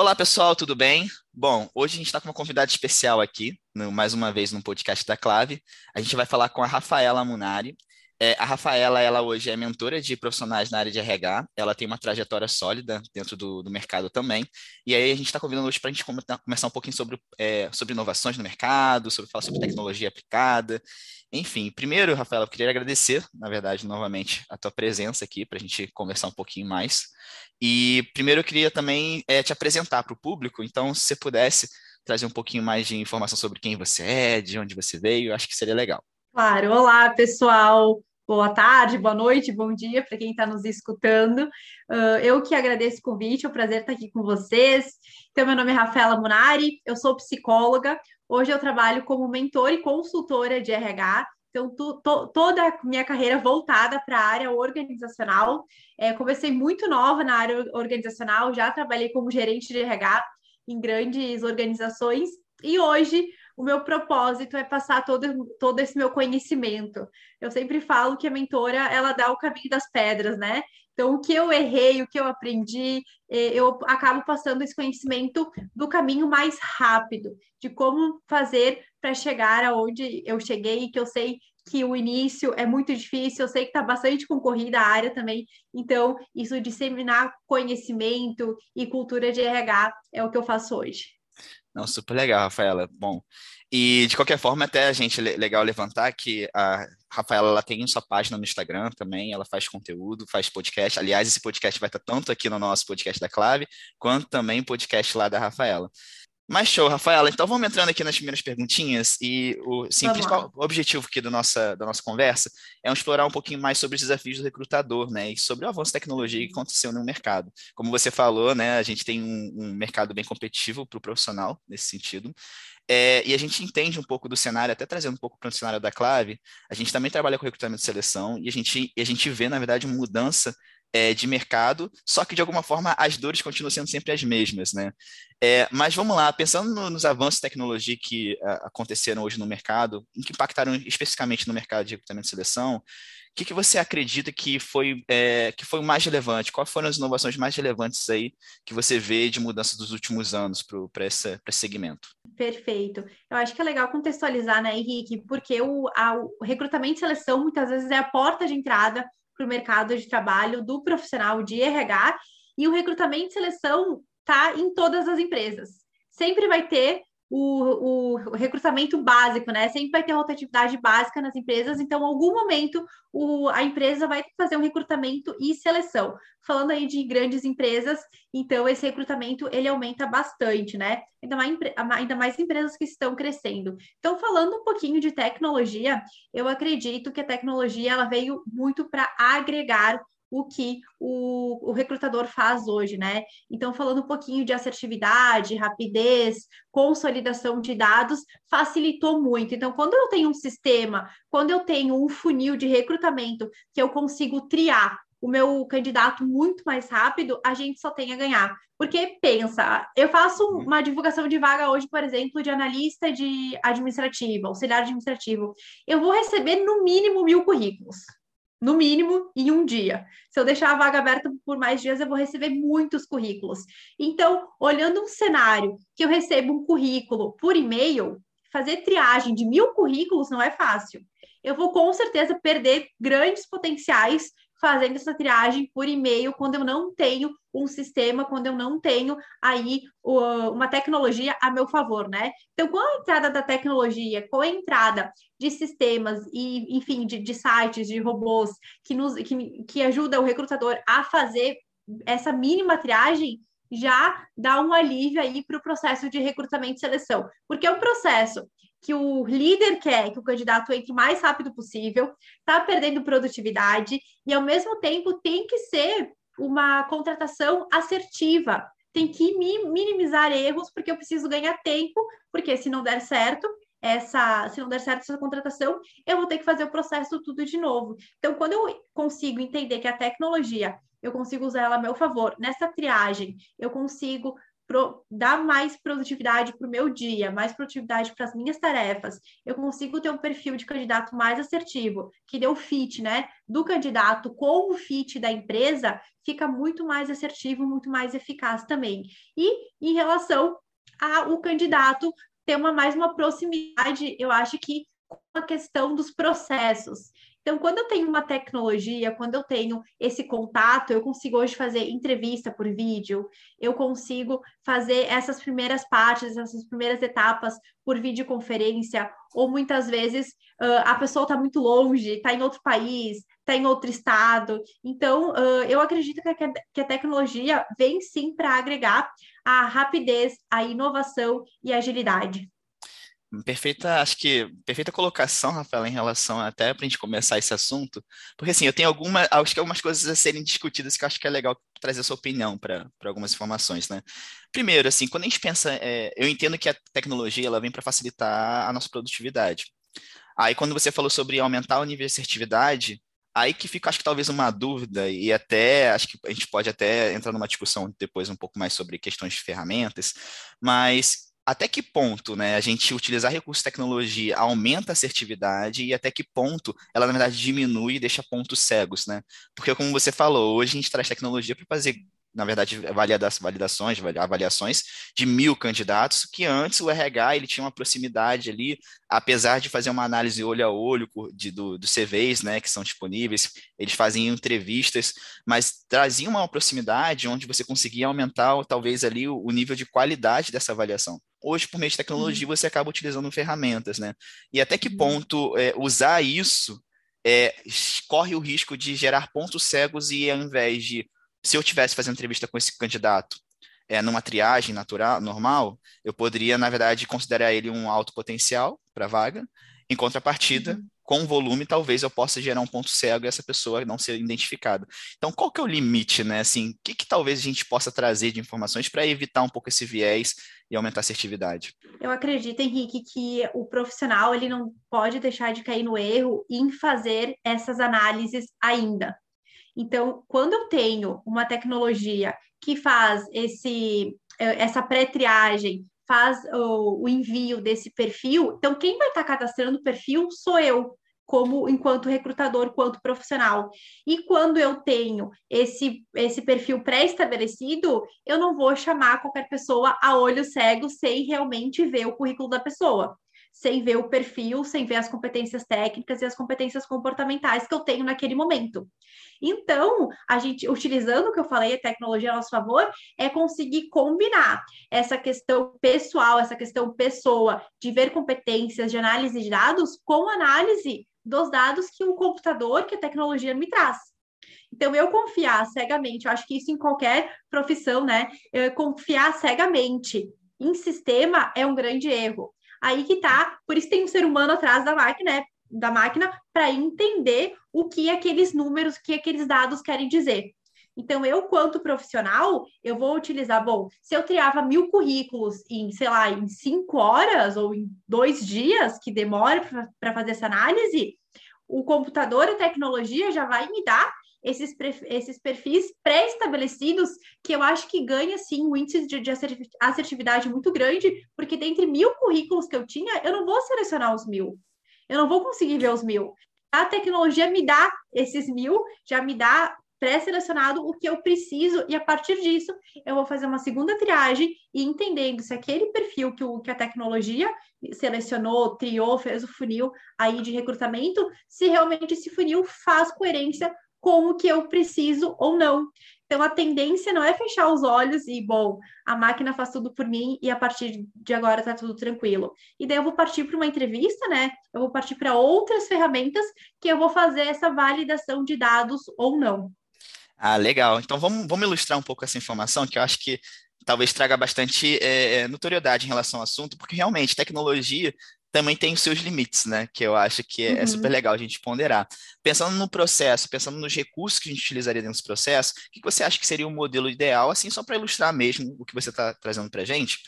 Olá, pessoal, tudo bem? Bom, hoje a gente está com uma convidada especial aqui, no, mais uma vez no podcast da Clave. A gente vai falar com a Rafaela Munari. É, a Rafaela, ela hoje é mentora de profissionais na área de RH, ela tem uma trajetória sólida dentro do, do mercado também, e aí a gente está convidando hoje para a gente começar um pouquinho sobre, é, sobre inovações no mercado, sobre falar sobre tecnologia aplicada, enfim. Primeiro, Rafaela, eu queria agradecer, na verdade, novamente, a tua presença aqui para a gente conversar um pouquinho mais. E primeiro eu queria também é, te apresentar para o público, então se você pudesse trazer um pouquinho mais de informação sobre quem você é, de onde você veio, eu acho que seria legal. Claro, olá pessoal, boa tarde, boa noite, bom dia para quem está nos escutando. Uh, eu que agradeço o convite, é um prazer estar aqui com vocês. Então, meu nome é Rafaela Munari, eu sou psicóloga. Hoje eu trabalho como mentor e consultora de RH então, toda a minha carreira voltada para a área organizacional. É, comecei muito nova na área organizacional, já trabalhei como gerente de RH em grandes organizações e hoje o meu propósito é passar todo, todo esse meu conhecimento. Eu sempre falo que a mentora, ela dá o caminho das pedras, né? Então, o que eu errei, o que eu aprendi, é, eu acabo passando esse conhecimento do caminho mais rápido, de como fazer para chegar aonde eu cheguei, que eu sei que o início é muito difícil, eu sei que está bastante concorrida a área também, então isso disseminar conhecimento e cultura de RH é o que eu faço hoje. Não, super legal, Rafaela. Bom, e de qualquer forma, até a gente legal levantar que a Rafaela ela tem sua página no Instagram também, ela faz conteúdo, faz podcast. Aliás, esse podcast vai estar tanto aqui no nosso podcast da Clave, quanto também podcast lá da Rafaela. Mas show, Rafaela. Então vamos entrando aqui nas primeiras perguntinhas e o, sim, principal objetivo aqui do nossa, da nossa conversa é explorar um pouquinho mais sobre os desafios do recrutador, né, e sobre o avanço da tecnologia que aconteceu no mercado. Como você falou, né, a gente tem um, um mercado bem competitivo para o profissional nesse sentido. É, e a gente entende um pouco do cenário, até trazendo um pouco para o cenário da Clave, a gente também trabalha com recrutamento e seleção e a gente, e a gente vê, na verdade, mudança é, de mercado, só que de alguma forma as dores continuam sendo sempre as mesmas, né? É, mas vamos lá, pensando no, nos avanços de tecnologia que a, aconteceram hoje no mercado, que impactaram especificamente no mercado de recrutamento e seleção, o que, que você acredita que foi, é, que foi o mais relevante? Quais foram as inovações mais relevantes aí que você vê de mudança dos últimos anos para esse segmento? Perfeito. Eu acho que é legal contextualizar, né, Henrique, porque o, a, o recrutamento e seleção muitas vezes é a porta de entrada para o mercado de trabalho do profissional de RH e o recrutamento e seleção está em todas as empresas. Sempre vai ter o, o, recrutamento básico, né? Sempre vai ter rotatividade básica nas empresas, então, em algum momento, o, a empresa vai fazer um recrutamento e seleção. Falando aí de grandes empresas, então esse recrutamento ele aumenta bastante, né? Ainda mais, ainda mais empresas que estão crescendo. Então, falando um pouquinho de tecnologia, eu acredito que a tecnologia ela veio muito para agregar o que o, o, recrutador faz hoje, né? Então, falando um pouquinho de assertividade, rapidez, consolidação de dados, facilitou muito. Então, quando eu tenho um sistema, quando eu tenho um funil de recrutamento que eu consigo triar o meu candidato muito mais rápido, a gente só tem a ganhar. Porque pensa, eu faço uhum. uma divulgação de vaga hoje, por exemplo, de analista de administrativa, auxiliar administrativo. Eu vou receber no mínimo mil currículos no mínimo, em um dia. Se eu deixar a vaga aberta por mais dias, eu vou receber muitos currículos. Então, olhando um cenário que eu recebo um currículo por e-mail, fazer triagem de mil currículos não é fácil. Eu vou com certeza perder grandes potenciais fazendo essa triagem por e-mail quando eu não tenho um sistema, quando eu não tenho aí uma tecnologia a meu favor, né? Então, com a entrada da tecnologia, com a entrada de sistemas e, enfim, de, de sites, de robôs que, nos, que, que ajuda o recrutador a fazer essa mínima triagem, já dá um alívio aí para o processo de recrutamento e seleção, porque é um processo que o líder quer que o candidato entre o mais rápido possível, está perdendo produtividade e, ao mesmo tempo, tem que ser uma contratação assertiva. Tem que minimizar erros, porque eu preciso ganhar tempo, porque se não der certo, essa, se não der certo essa contratação, eu vou ter que fazer o processo tudo de novo. Então, quando eu consigo entender que a tecnologia, eu consigo usar ela a meu favor, nessa triagem, eu consigo pro, dar mais produtividade para o meu dia, mais produtividade para as minhas tarefas, eu consigo ter um perfil de candidato mais assertivo, que deu fit, né, do candidato com o fit da empresa, fica muito mais assertivo, muito mais eficaz também. E em relação ao candidato ter uma mais uma proximidade, eu acho que com a questão dos processos. Então, quando eu tenho uma tecnologia, quando eu tenho esse contato, eu consigo hoje fazer entrevista por vídeo, eu consigo fazer essas primeiras partes, essas primeiras etapas por videoconferência, ou muitas vezes uh, a pessoa está muito longe, está em outro país, está em outro estado. Então, uh, eu acredito que a, que a tecnologia vem sim para agregar a rapidez, a inovação e a agilidade. Perfeita, acho que perfeita colocação, Rafael, em relação até para a gente começar esse assunto, porque assim, eu tenho alguma, acho que algumas coisas a serem discutidas que eu acho que é legal trazer a sua opinião para algumas informações, né? Primeiro, assim, quando a gente pensa, é, eu entendo que a tecnologia ela vem para facilitar a nossa produtividade. Aí, quando você falou sobre aumentar o nível de assertividade, aí que fica, acho que talvez uma dúvida, e até acho que a gente pode até entrar numa discussão depois um pouco mais sobre questões de ferramentas, mas até que ponto né, a gente utilizar recursos de tecnologia aumenta a assertividade e até que ponto ela, na verdade, diminui e deixa pontos cegos, né? Porque, como você falou, hoje a gente traz tecnologia para fazer na verdade, validações, avaliações de mil candidatos, que antes o RH ele tinha uma proximidade ali, apesar de fazer uma análise olho a olho de, do, dos CVs, né, que são disponíveis, eles faziam entrevistas, mas traziam uma proximidade onde você conseguia aumentar, talvez, ali o, o nível de qualidade dessa avaliação. Hoje, por meio de tecnologia, uhum. você acaba utilizando ferramentas, né? E até que uhum. ponto é, usar isso é, corre o risco de gerar pontos cegos e ao invés de se eu tivesse fazendo entrevista com esse candidato é, numa triagem natural, normal, eu poderia, na verdade, considerar ele um alto potencial para a vaga. Em contrapartida, uhum. com volume, talvez eu possa gerar um ponto cego e essa pessoa não ser identificada. Então, qual que é o limite, né? Assim, o que, que talvez a gente possa trazer de informações para evitar um pouco esse viés e aumentar a assertividade? Eu acredito, Henrique, que o profissional ele não pode deixar de cair no erro em fazer essas análises ainda. Então, quando eu tenho uma tecnologia que faz esse, eh, essa pré-triagem, faz o, o, envio desse perfil, então quem vai estar cadastrando o perfil sou eu, como enquanto recrutador, quanto profissional. E quando eu tenho esse, esse perfil pré-estabelecido, eu não vou chamar qualquer pessoa a olho cego sem realmente ver o currículo da pessoa sem ver o perfil, sem ver as competências técnicas e as competências comportamentais que eu tenho naquele momento. Então, a gente, utilizando o que eu falei, a tecnologia a nosso favor, é conseguir combinar essa questão pessoal, essa questão pessoa, de ver competências, de análise de dados, com análise dos dados que o computador, que a tecnologia me traz. Então, eu confiar cegamente, eu acho que isso em qualquer profissão, né? Confiar cegamente em sistema é um grande erro. Aí que tá, por isso tem um ser humano atrás da máquina, né? da máquina para entender o que aqueles números, o que aqueles dados querem dizer. Então, eu, quanto profissional, eu vou utilizar, bom, se eu triava mil currículos em, sei lá, em cinco horas ou em dois dias, que demora para fazer essa análise, o computador a tecnologia já vai me dar esses, esses perfis pré-estabelecidos que eu acho que ganha, sim, um índice de, de assertividade muito grande, porque dentre mil currículos que eu tinha, eu não vou selecionar os mil. Eu não vou conseguir ver os mil. A tecnologia me dá esses mil, já me dá pré-selecionado o que eu preciso, e a partir disso eu vou fazer uma segunda triagem e entendendo se aquele perfil que, o, que a tecnologia selecionou, triou, fez o funil aí de recrutamento, se realmente esse funil faz coerência com o que eu preciso ou não. Então, a tendência não é fechar os olhos e, bom, a máquina faz tudo por mim e a partir de agora tá tudo tranquilo. E daí eu vou partir para uma entrevista, né? Eu vou partir para outras ferramentas que eu vou fazer essa validação de dados ou não. Ah, legal. Então, vamos, vamos ilustrar um pouco essa informação, que eu acho que talvez traga bastante é, notoriedade em relação ao assunto, porque realmente tecnologia também tem os seus limites, né? Que eu acho que é, é uhum. super legal a gente ponderar. Pensando no processo, pensando nos recursos que a gente utilizaria dentro desse processo, o que você acha que seria o modelo ideal, assim, só para ilustrar mesmo o que você está trazendo para a gente?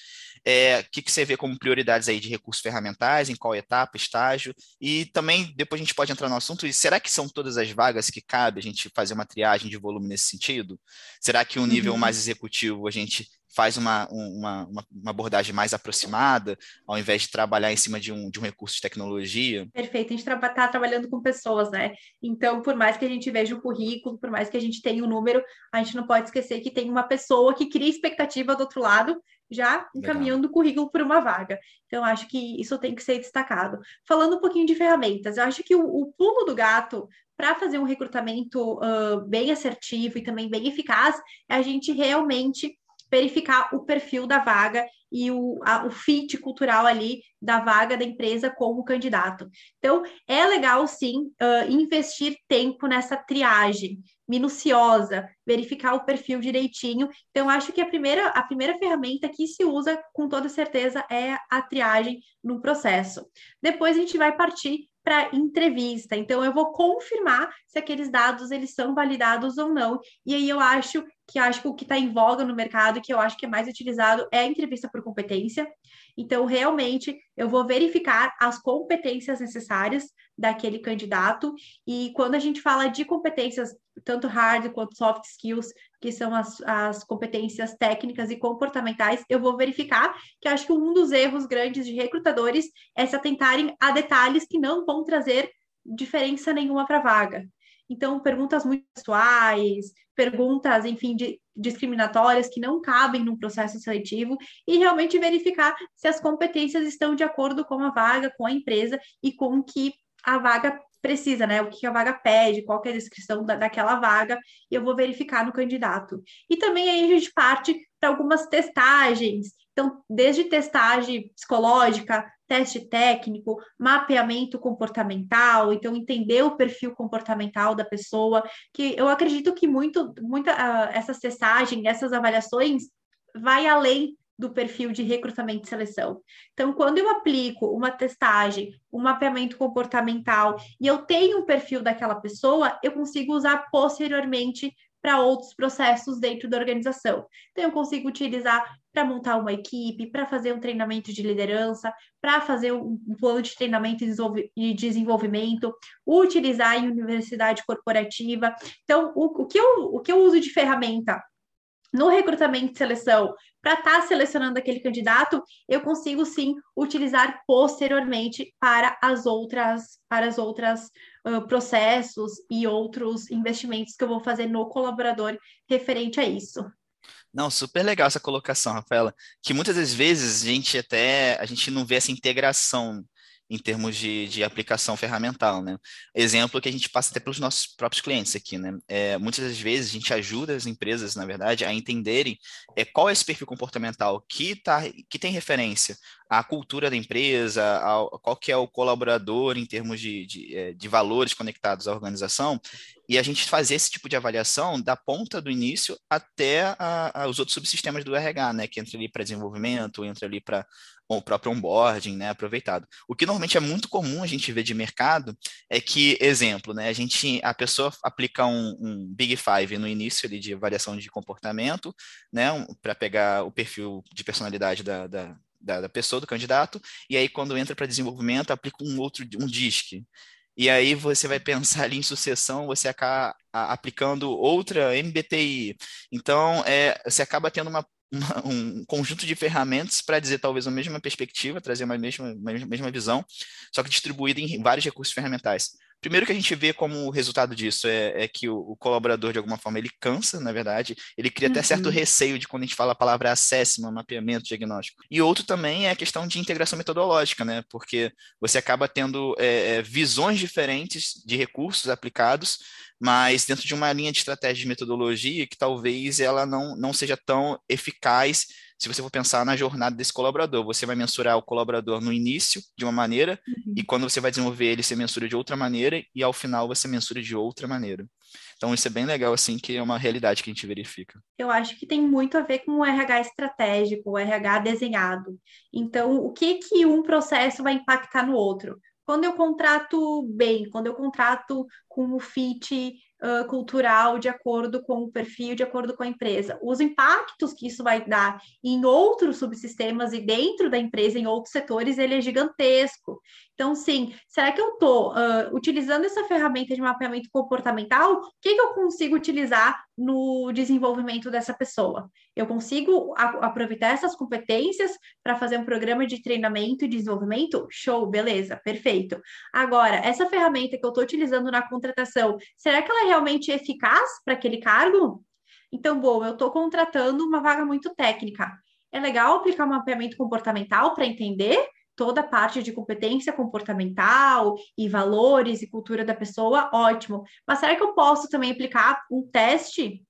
É, o que, que você vê como prioridades aí de recursos ferramentais, em qual etapa, estágio, e também depois a gente pode entrar no assunto, e será que são todas as vagas que cabe a gente fazer uma triagem de volume nesse sentido? Será que um nível uhum. mais executivo a gente faz uma, uma, uma, abordagem mais aproximada, ao invés de trabalhar em cima de um, de um recurso de tecnologia? Perfeito, a gente está tra trabalhando com pessoas, né? Então, por mais que a gente veja o currículo, por mais que a gente tenha o um número, a gente não pode esquecer que tem uma pessoa que cria expectativa do outro lado, já encaminhando Legal. o currículo para uma vaga. Então, acho que isso tem que ser destacado. Falando um pouquinho de ferramentas, eu acho que o, o pulo do gato para fazer um recrutamento uh, bem assertivo e também bem eficaz é a gente realmente verificar o perfil da vaga e o, a, o fit cultural ali da vaga da empresa com o candidato. Então, é legal sim uh, investir tempo nessa triagem minuciosa, verificar o perfil direitinho. Então, acho que a primeira, a primeira ferramenta que se usa com toda certeza é a triagem no processo. Depois a gente vai partir para entrevista. Então, eu vou confirmar se aqueles dados eles são validados ou não. E aí eu acho que acho que o que está em voga no mercado, que eu acho que é mais utilizado, é a entrevista por competência. Então, realmente, eu vou verificar as competências necessárias daquele candidato. E quando a gente fala de competências, tanto hard quanto soft skills, que são as, as competências técnicas e comportamentais, eu vou verificar que acho que um dos erros grandes de recrutadores é se atentarem a detalhes que não vão trazer diferença nenhuma para a vaga. Então, perguntas muito pessoais, perguntas, enfim, de, discriminatórias que não cabem num processo seletivo e realmente verificar se as competências estão de acordo com a vaga, com a empresa e com o que a vaga precisa, né? O que a vaga pede, qual é a descrição da, daquela vaga, e eu vou verificar no candidato. E também aí a gente parte para algumas testagens. Então, desde testagem psicológica, teste técnico, mapeamento comportamental, então entender o perfil comportamental da pessoa, que eu acredito que muito, muita uh, essas testagens, essas avaliações vai além do perfil de recrutamento e seleção. Então, quando eu aplico uma testagem, um mapeamento comportamental e eu tenho um perfil daquela pessoa, eu consigo usar posteriormente para outros processos dentro da organização. Então, eu consigo utilizar para montar uma equipe, para fazer um treinamento de liderança, para fazer um plano de treinamento e desenvolvimento, utilizar em universidade corporativa. Então, o, o, que, eu, o que eu uso de ferramenta no recrutamento e seleção para estar tá selecionando aquele candidato, eu consigo sim utilizar posteriormente para as outras, para as outras uh, processos e outros investimentos que eu vou fazer no colaborador referente a isso. Não, super legal essa colocação, Rafaela, que muitas das vezes a gente até a gente não vê essa integração em termos de, de aplicação ferramental, né? Exemplo que a gente passa até pelos nossos próprios clientes aqui, né? É, muitas das vezes a gente ajuda as empresas, na verdade, a entenderem é, qual é esse perfil comportamental que, tá, que tem referência à cultura da empresa, qual que é o colaborador em termos de, de, é, de valores conectados à organização, e a gente fazer esse tipo de avaliação da ponta do início até a, a, os outros subsistemas do RH, né? Que entra ali para desenvolvimento, entra ali para o próprio onboarding, né, aproveitado. O que normalmente é muito comum a gente ver de mercado é que, exemplo, né, a gente, a pessoa aplica um, um Big Five no início ali de variação de comportamento, né, um, para pegar o perfil de personalidade da, da, da, da pessoa, do candidato, e aí quando entra para desenvolvimento, aplica um outro, um DISC. E aí você vai pensar ali em sucessão, você acaba aplicando outra MBTI. Então, é, você acaba tendo uma uma, um conjunto de ferramentas para dizer talvez a mesma perspectiva, trazer uma mesma, uma mesma visão, só que distribuída em vários recursos ferramentais. Primeiro que a gente vê como resultado disso é, é que o, o, colaborador, de alguma forma, ele cansa, na verdade, ele cria uhum. até certo uhum. receio de quando a gente fala a palavra assessment, mapeamento, diagnóstico. E outro também é a questão de integração metodológica, né? Porque você acaba tendo é, é visões diferentes de recursos aplicados, mas dentro de uma linha de estratégia de metodologia que talvez ela não, não seja tão eficaz se você for pensar na jornada desse colaborador, você vai mensurar o colaborador no início de uma maneira, uhum. e quando você vai desenvolver ele, você mensura de outra maneira, e ao final você mensura de outra maneira. Então, isso é bem legal, assim, que é uma realidade que a gente verifica. Eu acho que tem muito a ver com o RH estratégico, o RH desenhado. Então, o que que um processo vai impactar no outro? Quando eu contrato bem, quando eu contrato com o fit uh, cultural de acordo com o perfil, de acordo com a empresa. Os impactos que isso vai dar em outros subsistemas e dentro da empresa, em outros setores, ele é gigantesco. Então, sim, será que eu estou uh, utilizando essa ferramenta de mapeamento comportamental? O que, que eu consigo utilizar no desenvolvimento dessa pessoa? Eu consigo aproveitar essas competências para fazer um programa de treinamento e desenvolvimento? Show, beleza, perfeito. Agora, essa ferramenta que eu estou utilizando na contratação, será que ela realmente eficaz para aquele cargo? Então, bom, eu estou contratando uma vaga muito técnica. É legal aplicar um mapeamento comportamental para entender toda a parte de competência comportamental e valores e cultura da pessoa, ótimo. Mas será que eu posso também aplicar um teste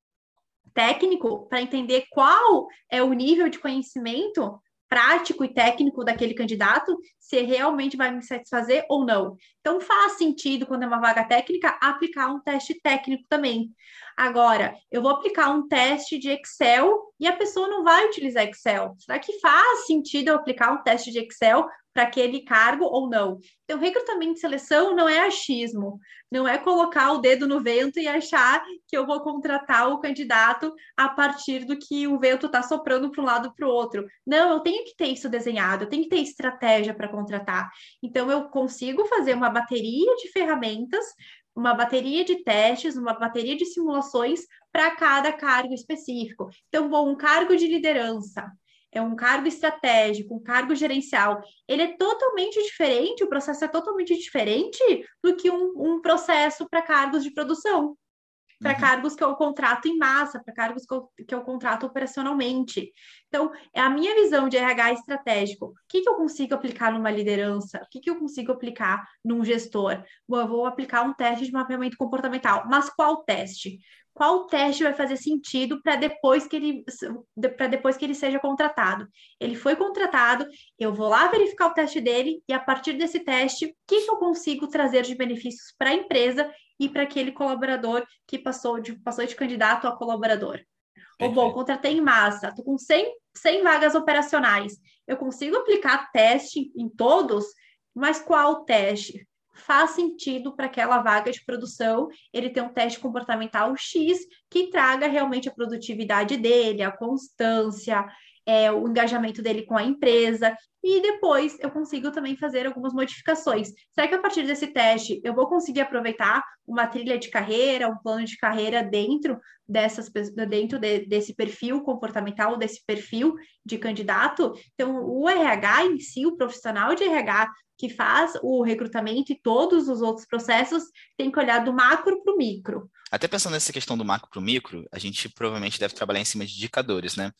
técnico para entender qual é o nível de conhecimento prático e técnico daquele candidato, se realmente vai me satisfazer ou não. Então, faz sentido, quando é uma vaga técnica, aplicar um teste técnico também. Agora, eu vou aplicar um teste de Excel e a pessoa não vai utilizar Excel. Será que faz sentido eu aplicar um teste de Excel para aquele cargo ou não? Então, recrutamento e seleção não é achismo, não é colocar o dedo no vento e achar que eu vou contratar o candidato a partir do que o vento está soprando para um lado para o outro. Não, eu tenho que ter isso desenhado, eu tenho que ter estratégia para contratar. Então, eu consigo fazer uma bateria de ferramentas uma bateria de testes, uma bateria de simulações para cada cargo específico. Então, bom, um cargo de liderança, é um cargo estratégico, um cargo gerencial, ele é totalmente diferente, o processo é totalmente diferente do que um, um processo para cargos de produção para uhum. cargos que eu contrato em massa, para cargos que eu, que eu contrato operacionalmente. Então, é a minha visão de RH estratégico. O que, que eu consigo aplicar numa liderança? O que, que eu consigo aplicar num gestor? Bom, eu vou aplicar um teste de mapeamento comportamental. Mas qual teste? qual teste vai fazer sentido para depois que ele para depois que ele seja contratado. Ele foi contratado, eu vou lá verificar o teste dele e a partir desse teste, o que, que eu consigo trazer de benefícios para a empresa e para aquele colaborador que passou de passou de candidato a colaborador. Ou bom, contratei em massa, estou com 100, 100 vagas operacionais. Eu consigo aplicar teste em todos, mas qual teste? faz sentido para aquela vaga de produção ele ter um teste comportamental X que traga realmente a produtividade dele, a constância, é, o engajamento dele com a empresa, e depois eu consigo também fazer algumas modificações. Será que a partir desse teste eu vou conseguir aproveitar uma trilha de carreira, um plano de carreira dentro dessas dentro de, desse perfil comportamental, desse perfil de candidato? Então, o RH em si, o profissional de RH que faz o recrutamento e todos os outros processos tem que olhar do macro para o micro. Até pensando nessa questão do macro para o micro, a gente provavelmente deve trabalhar em cima de indicadores, né?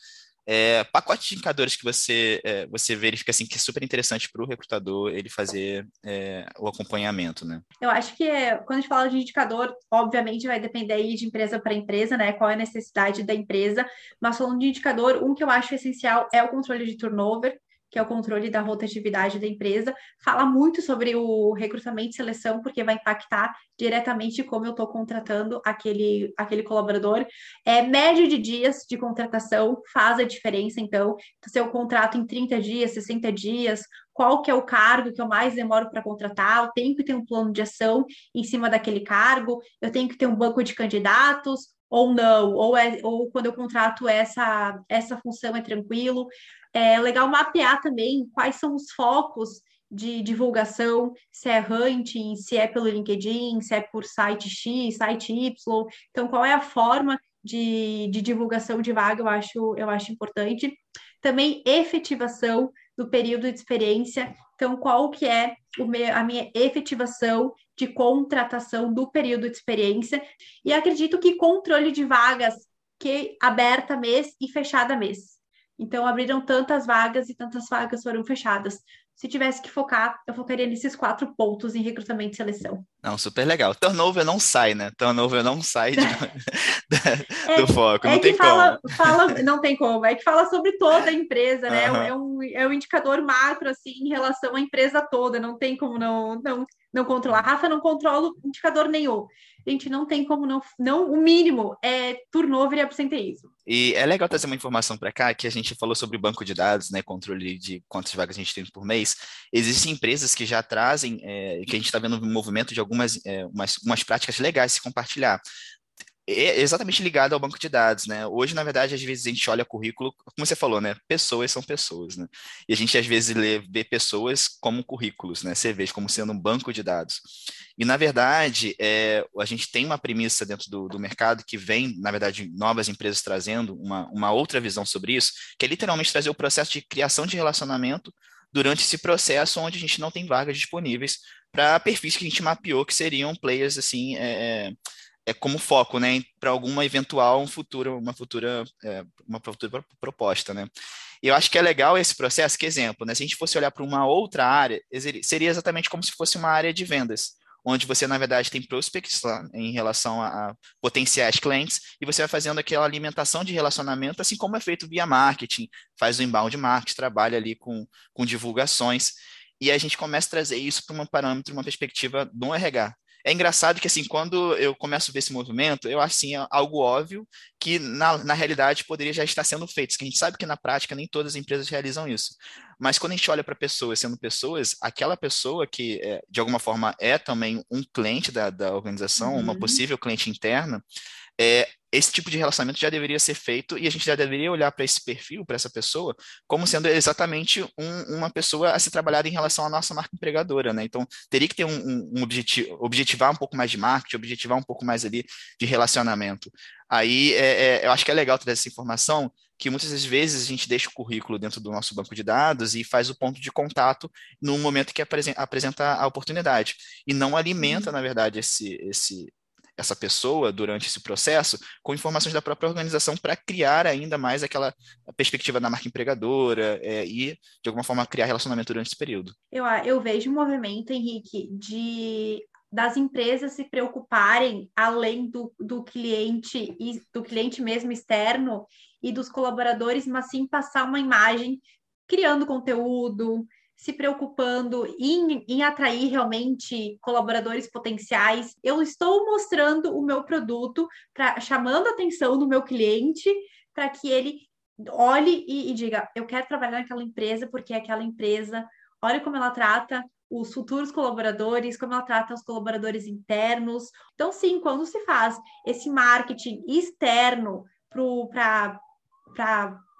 É, pacote de indicadores que você, é, você verifica assim, que é super interessante para o recrutador ele fazer é, o acompanhamento, né? Eu acho que é, quando a gente fala de indicador, obviamente vai depender aí de empresa para empresa, né? Qual é a necessidade da empresa, mas falando de indicador, um que eu acho essencial é o controle de turnover que é o controle da rotatividade da empresa, fala muito sobre o recrutamento e seleção, porque vai impactar diretamente como eu estou contratando aquele, aquele colaborador. É, média de dias de contratação faz a diferença, então, se eu contrato em 30 dias, 60 dias, qual que é o cargo que eu mais demoro para contratar, eu tenho que ter um plano de ação em cima daquele cargo, eu tenho que ter um banco de candidatos, ou não, ou, é, ou quando eu contrato essa, essa função é tranquilo. É legal mapear também quais são os focos de divulgação, se é hunting, se é pelo LinkedIn, se é por site X, site Y. Então, qual é a forma de, de divulgação de vaga, eu acho, eu acho importante. Também efetivação do período de experiência. Então, qual que é meu, a minha efetivação de contratação do período de experiência? E acredito que controle de vagas que aberta mês e fechada mês. Então, abriram tantas vagas e tantas vagas foram fechadas. Se tivesse que focar, eu focaria nesses quatro pontos em recrutamento e seleção. Não, super legal. Turnover não sai, né? Turnover não sai de, é, do foco, é não tem fala, como. Fala, não tem como, é que fala sobre toda a empresa, né? Uhum. É, um, é um indicador macro, assim, em relação à empresa toda, não tem como não, não, não controlar. Rafa, não controlo indicador nenhum. a gente não tem como não, não o mínimo é turnover e absenteísmo. E é legal trazer uma informação para cá, que a gente falou sobre banco de dados, né, controle de quantas vagas a gente tem por mês. Existem empresas que já trazem, é, que a gente está vendo um movimento de algumas é, umas, umas práticas legais se compartilhar é exatamente ligado ao banco de dados, né? Hoje, na verdade, às vezes a gente olha currículo, como você falou, né? Pessoas são pessoas, né? E a gente às vezes lê, vê pessoas como currículos, né? CVs como sendo um banco de dados. E na verdade, é, a gente tem uma premissa dentro do, do, mercado que vem, na verdade, novas empresas trazendo uma, uma outra visão sobre isso, que é literalmente trazer o processo de criação de relacionamento durante esse processo onde a gente não tem vagas disponíveis para perfis que a gente mapeou que seriam players assim é, é como foco, né, para alguma eventual um futuro, uma futura, é, uma futura proposta, né. E eu acho que é legal esse processo, que exemplo, né, se a gente fosse olhar para uma outra área, seria exatamente como se fosse uma área de vendas, onde você, na verdade, tem prospects lá em relação a, a potenciais clientes, e você vai fazendo aquela alimentação de relacionamento, assim como é feito via marketing, faz o inbound marketing, trabalha ali com, com divulgações, e a gente começa a trazer isso para um parâmetro, uma perspectiva do RH. É engraçado que, assim, quando eu começo a ver esse movimento, eu acho, assim, algo óbvio que, na, na realidade, poderia já estar sendo feito. Que a gente sabe que, na prática, nem todas as empresas realizam isso. Mas quando a gente olha para pessoas sendo pessoas, aquela pessoa que, é, de alguma forma, é também um cliente da, da organização, uhum. uma possível cliente interna, é, esse tipo de relacionamento já deveria ser feito e a gente já deveria olhar para esse perfil, para essa pessoa, como sendo exatamente um, uma pessoa a ser trabalhada em relação à nossa marca empregadora, né? Então, teria que ter um, um objetivo, objetivar um pouco mais de marketing, objetivar um pouco mais ali de relacionamento. Aí, é, é, eu acho que é legal ter essa informação, que muitas vezes a gente deixa o currículo dentro do nosso banco de dados e faz o ponto de contato no momento que apresenta a oportunidade, e não alimenta, uhum. na verdade, esse, esse, essa pessoa durante esse processo com informações da própria organização para criar ainda mais aquela perspectiva da marca empregadora é, e, de alguma forma, criar relacionamento durante esse período. Eu, eu vejo um movimento, Henrique, de das empresas se preocuparem além do, do cliente e do cliente mesmo externo e dos colaboradores, mas sim passar uma imagem criando conteúdo, se preocupando em, em atrair realmente colaboradores potenciais. Eu estou mostrando o meu produto, pra, chamando a atenção do meu cliente, para que ele olhe e, e diga: eu quero trabalhar naquela empresa porque aquela empresa, olha como ela trata os futuros colaboradores, como ela trata os colaboradores internos. Então, sim, quando se faz esse marketing externo para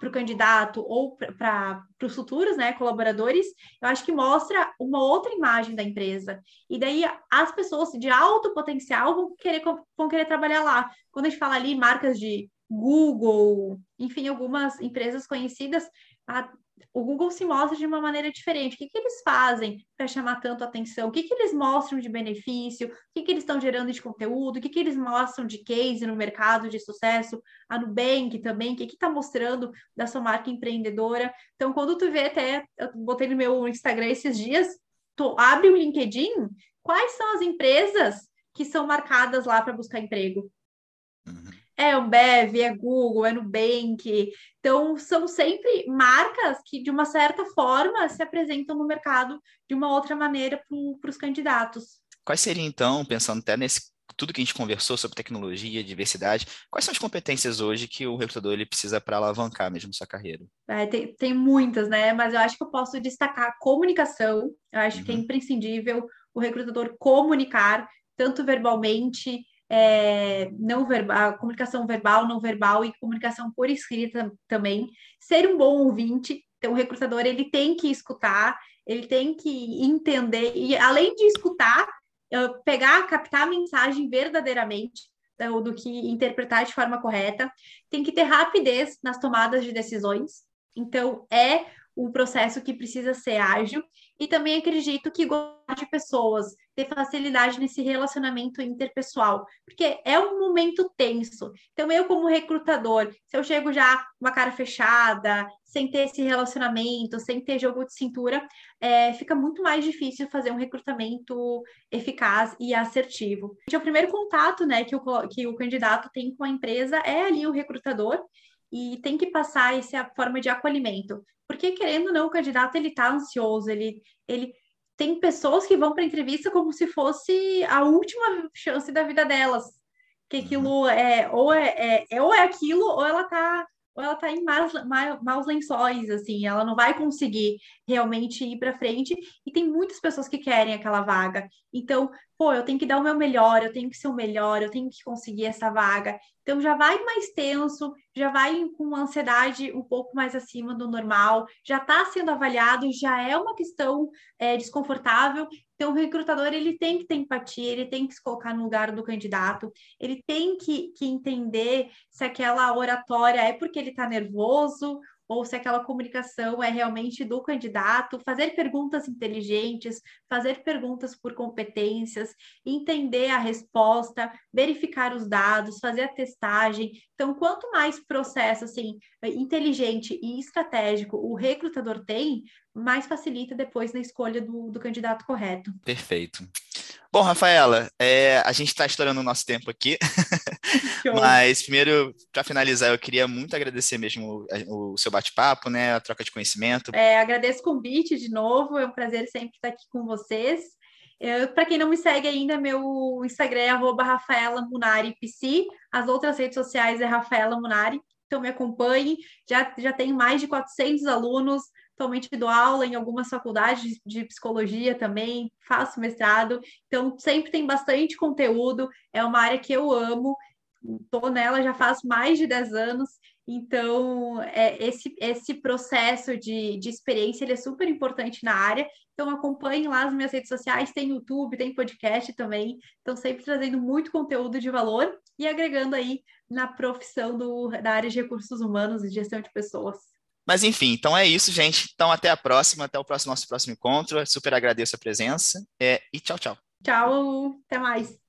para o candidato ou para os futuros né, colaboradores, eu acho que mostra uma outra imagem da empresa. E daí as pessoas de alto potencial vão querer, vão querer trabalhar lá. Quando a gente fala ali marcas de Google, enfim, algumas empresas conhecidas, o Google se mostra de uma maneira diferente. O que, que eles fazem para chamar tanto atenção? O que, que eles mostram de benefício? O que, que eles estão gerando de conteúdo? O que, que eles mostram de case no mercado de sucesso? A Nubank também, o que está mostrando da sua marca empreendedora? Então, quando tu vê até, eu botei no meu Instagram esses dias, tu abre o LinkedIn, quais são as empresas que são marcadas lá para buscar emprego? Uhum é Ambev, é Google, é Nubank. Então, são sempre marcas que, de uma certa forma, se apresentam no mercado de uma outra maneira para os candidatos. Quais seriam, então, pensando até nesse tudo que a gente conversou sobre tecnologia, diversidade, quais são as competências hoje que o recrutador ele precisa para alavancar mesmo sua carreira? É, tem, tem, muitas, né? Mas eu acho que eu posso destacar a comunicação, eu acho uhum. que é uhum. imprescindível o recrutador comunicar, tanto verbalmente, é, não verbal, comunicação verbal, não verbal e comunicação por escrita também. Ser um bom ouvinte, então o recrutador ele tem que escutar, ele tem que entender e além de escutar, pegar, captar a mensagem verdadeiramente do, do que interpretar de forma correta, tem que ter rapidez nas tomadas de decisões. Então é um processo que precisa ser ágil e também acredito que gostar de pessoas, ter facilidade nesse relacionamento interpessoal, porque é um momento tenso. Então, eu, como recrutador, se eu chego já com uma cara fechada, sem ter esse relacionamento, sem ter jogo de cintura, é, fica muito mais difícil fazer um recrutamento eficaz e assertivo. O primeiro contato né, que, o, que o candidato tem com a empresa é ali o recrutador, e tem que passar essa forma de acolhimento. Porque, querendo ou não, o candidato ele está ansioso, ele, ele tem pessoas que vão para entrevista como se fosse a última chance da vida delas. Que uhum. aquilo é ou é, é, ou é aquilo, ou ela está ou ela está em maus, maus lençóis, assim, ela não vai conseguir realmente ir para frente. E tem muitas pessoas que querem aquela vaga. Então, pô, eu tenho que dar o meu melhor, eu tenho que ser o melhor, eu tenho que conseguir essa vaga. Então já vai mais tenso, já vai com ansiedade um pouco mais acima do normal, já está sendo avaliado, já é uma questão é, desconfortável. Então o recrutador ele tem que ter empatia, ele tem que se colocar no lugar do candidato, ele tem que, que entender se aquela oratória é porque ele está nervoso ou se aquela comunicação é realmente do candidato, fazer perguntas inteligentes, fazer perguntas por competências, entender a resposta, verificar os dados, fazer a testagem. Então, quanto mais processo assim inteligente e estratégico o recrutador tem, mais facilita depois na escolha do, do candidato correto. Perfeito. Bom, Rafaela, é, a gente está estourando o nosso tempo aqui, mas primeiro, para finalizar, eu queria muito agradecer mesmo o, o seu bate-papo, né, a troca de conhecimento. É, agradeço o convite de novo, é um prazer sempre estar aqui com vocês. Para quem não me segue ainda, meu Instagram é Rafaela Munari PC, as outras redes sociais é Rafaela Munari, então me acompanhe, já, já tenho mais de 400 alunos, atualmente dou aula em algumas faculdades de psicologia também, faço mestrado, então sempre tem bastante conteúdo, é uma área que eu amo, estou nela já faz mais de 10 anos, então é, esse, esse processo de, de experiência ele é super importante na área, então acompanhe lá as minhas redes sociais, tem YouTube, tem podcast também, então sempre trazendo muito conteúdo de valor e agregando aí na profissão do, da área de recursos humanos e gestão de pessoas. Mas enfim, então é isso, gente. Então até a próxima, até o próximo, nosso próximo encontro. super agradeço a presença é, e tchau, tchau. Tchau, até mais.